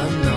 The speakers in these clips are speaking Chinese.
烦恼。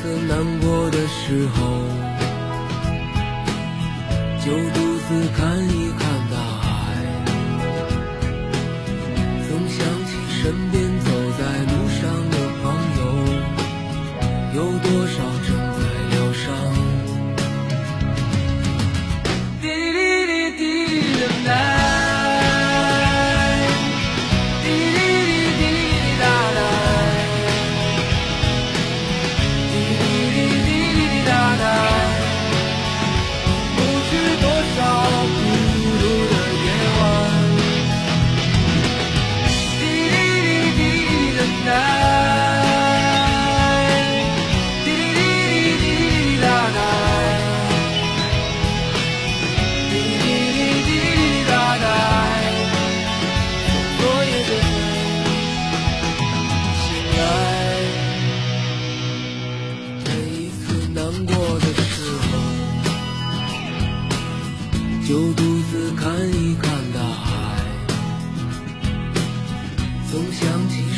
每次难过的时候就独自看一看大海。总想起身边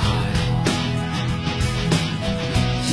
海，